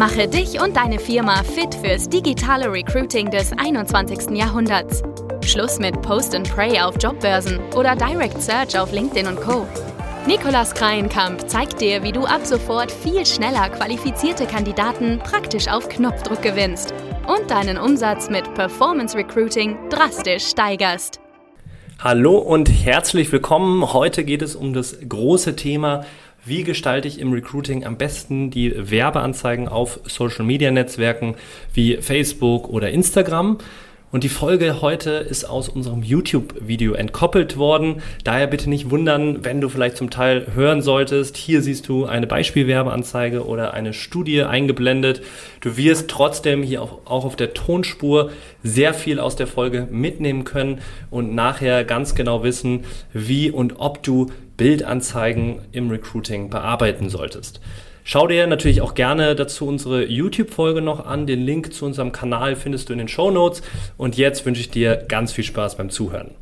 Mache dich und deine Firma fit fürs digitale Recruiting des 21. Jahrhunderts. Schluss mit Post and Pray auf Jobbörsen oder Direct Search auf LinkedIn und Co. Nikolas Kreienkamp zeigt dir, wie du ab sofort viel schneller qualifizierte Kandidaten praktisch auf Knopfdruck gewinnst und deinen Umsatz mit Performance Recruiting drastisch steigerst. Hallo und herzlich willkommen. Heute geht es um das große Thema wie gestalte ich im Recruiting am besten die Werbeanzeigen auf Social Media Netzwerken wie Facebook oder Instagram? Und die Folge heute ist aus unserem YouTube-Video entkoppelt worden. Daher bitte nicht wundern, wenn du vielleicht zum Teil hören solltest. Hier siehst du eine Beispielwerbeanzeige oder eine Studie eingeblendet. Du wirst trotzdem hier auch, auch auf der Tonspur sehr viel aus der Folge mitnehmen können und nachher ganz genau wissen, wie und ob du Bildanzeigen im Recruiting bearbeiten solltest. Schau dir natürlich auch gerne dazu unsere YouTube-Folge noch an. Den Link zu unserem Kanal findest du in den Show Notes. Und jetzt wünsche ich dir ganz viel Spaß beim Zuhören.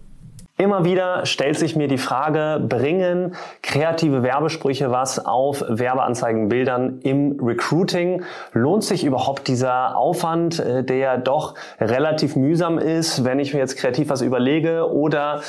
Immer wieder stellt sich mir die Frage, bringen kreative Werbesprüche was auf Werbeanzeigenbildern im Recruiting? Lohnt sich überhaupt dieser Aufwand, äh, der doch relativ mühsam ist, wenn ich mir jetzt kreativ was überlege? Oder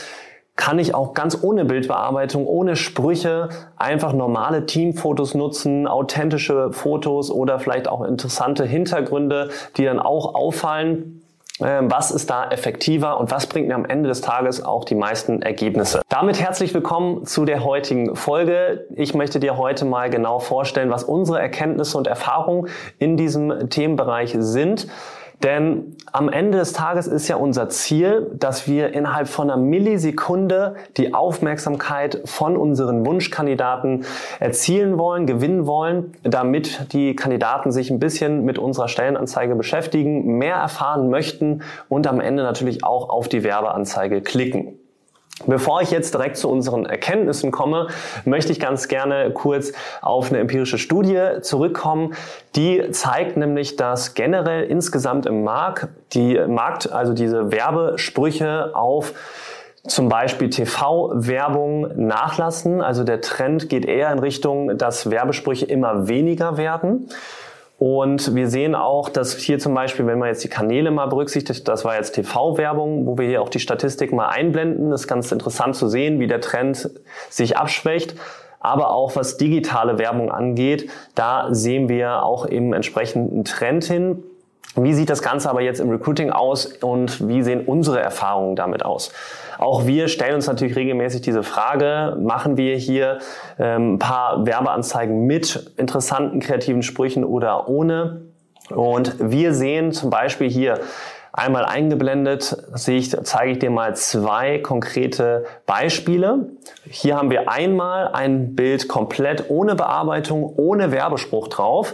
kann ich auch ganz ohne Bildbearbeitung, ohne Sprüche einfach normale Teamfotos nutzen, authentische Fotos oder vielleicht auch interessante Hintergründe, die dann auch auffallen. Ähm, was ist da effektiver und was bringt mir am Ende des Tages auch die meisten Ergebnisse? Damit herzlich willkommen zu der heutigen Folge. Ich möchte dir heute mal genau vorstellen, was unsere Erkenntnisse und Erfahrungen in diesem Themenbereich sind. Denn am Ende des Tages ist ja unser Ziel, dass wir innerhalb von einer Millisekunde die Aufmerksamkeit von unseren Wunschkandidaten erzielen wollen, gewinnen wollen, damit die Kandidaten sich ein bisschen mit unserer Stellenanzeige beschäftigen, mehr erfahren möchten und am Ende natürlich auch auf die Werbeanzeige klicken. Bevor ich jetzt direkt zu unseren Erkenntnissen komme, möchte ich ganz gerne kurz auf eine empirische Studie zurückkommen. Die zeigt nämlich, dass generell insgesamt im Markt die Markt, also diese Werbesprüche auf zum Beispiel TV-Werbung nachlassen. Also der Trend geht eher in Richtung, dass Werbesprüche immer weniger werden. Und wir sehen auch, dass hier zum Beispiel, wenn man jetzt die Kanäle mal berücksichtigt, das war jetzt TV-Werbung, wo wir hier auch die Statistik mal einblenden, ist ganz interessant zu sehen, wie der Trend sich abschwächt. Aber auch was digitale Werbung angeht, da sehen wir auch eben entsprechenden Trend hin. Wie sieht das Ganze aber jetzt im Recruiting aus und wie sehen unsere Erfahrungen damit aus? Auch wir stellen uns natürlich regelmäßig diese Frage, machen wir hier ähm, ein paar Werbeanzeigen mit interessanten kreativen Sprüchen oder ohne? Und wir sehen zum Beispiel hier einmal eingeblendet, ich, zeige ich dir mal zwei konkrete Beispiele. Hier haben wir einmal ein Bild komplett ohne Bearbeitung, ohne Werbespruch drauf.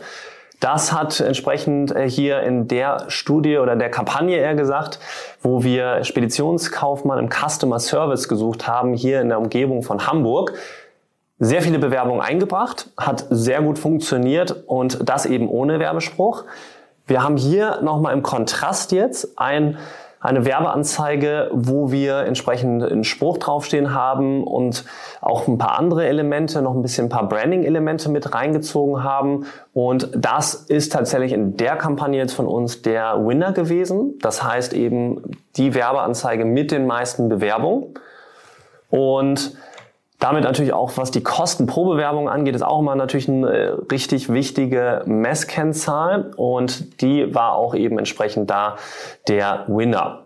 Das hat entsprechend äh, hier in der Studie oder der Kampagne eher gesagt, wo wir Speditionskaufmann im Customer Service gesucht haben, hier in der Umgebung von Hamburg. Sehr viele Bewerbungen eingebracht, hat sehr gut funktioniert und das eben ohne Werbespruch. Wir haben hier nochmal im Kontrast jetzt ein eine Werbeanzeige, wo wir entsprechend einen Spruch draufstehen haben und auch ein paar andere Elemente, noch ein bisschen ein paar Branding-Elemente mit reingezogen haben. Und das ist tatsächlich in der Kampagne jetzt von uns der Winner gewesen. Das heißt eben die Werbeanzeige mit den meisten Bewerbungen. Und damit natürlich auch, was die Kosten pro Bewerbung angeht, ist auch immer natürlich eine äh, richtig wichtige Messkennzahl und die war auch eben entsprechend da der Winner.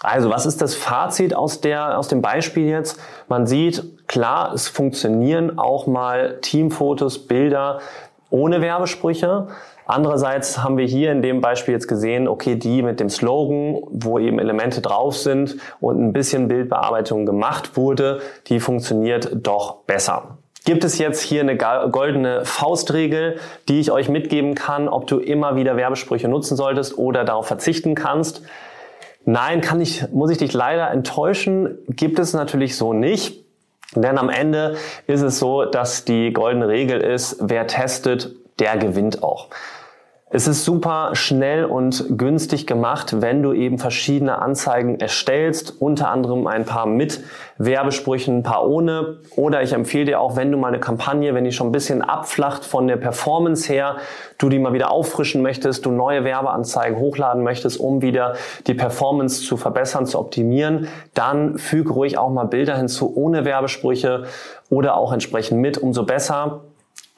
Also, was ist das Fazit aus, der, aus dem Beispiel jetzt? Man sieht, klar, es funktionieren auch mal Teamfotos, Bilder ohne Werbesprüche. Andererseits haben wir hier in dem Beispiel jetzt gesehen, okay, die mit dem Slogan, wo eben Elemente drauf sind und ein bisschen Bildbearbeitung gemacht wurde, die funktioniert doch besser. Gibt es jetzt hier eine goldene Faustregel, die ich euch mitgeben kann, ob du immer wieder Werbesprüche nutzen solltest oder darauf verzichten kannst? Nein, kann ich, muss ich dich leider enttäuschen, gibt es natürlich so nicht. Denn am Ende ist es so, dass die goldene Regel ist, wer testet, der gewinnt auch. Es ist super schnell und günstig gemacht, wenn du eben verschiedene Anzeigen erstellst, unter anderem ein paar mit Werbesprüchen, ein paar ohne. Oder ich empfehle dir auch, wenn du mal eine Kampagne, wenn die schon ein bisschen abflacht von der Performance her, du die mal wieder auffrischen möchtest, du neue Werbeanzeigen hochladen möchtest, um wieder die Performance zu verbessern, zu optimieren, dann füge ruhig auch mal Bilder hinzu ohne Werbesprüche oder auch entsprechend mit, umso besser.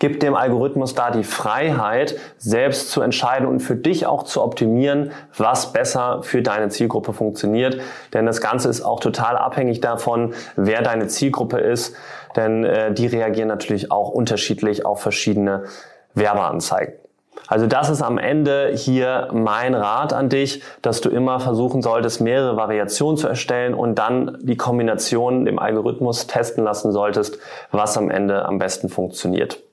Gib dem Algorithmus da die Freiheit, selbst zu entscheiden und für dich auch zu optimieren, was besser für deine Zielgruppe funktioniert. Denn das Ganze ist auch total abhängig davon, wer deine Zielgruppe ist. Denn äh, die reagieren natürlich auch unterschiedlich auf verschiedene Werbeanzeigen. Also das ist am Ende hier mein Rat an dich, dass du immer versuchen solltest, mehrere Variationen zu erstellen und dann die Kombination dem Algorithmus testen lassen solltest, was am Ende am besten funktioniert.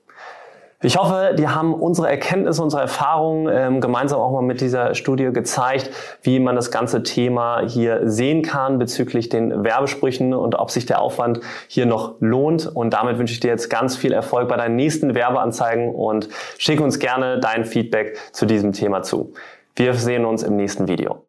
Ich hoffe, die haben unsere Erkenntnisse, unsere Erfahrungen ähm, gemeinsam auch mal mit dieser Studie gezeigt, wie man das ganze Thema hier sehen kann bezüglich den Werbesprüchen und ob sich der Aufwand hier noch lohnt. Und damit wünsche ich dir jetzt ganz viel Erfolg bei deinen nächsten Werbeanzeigen und schick uns gerne dein Feedback zu diesem Thema zu. Wir sehen uns im nächsten Video.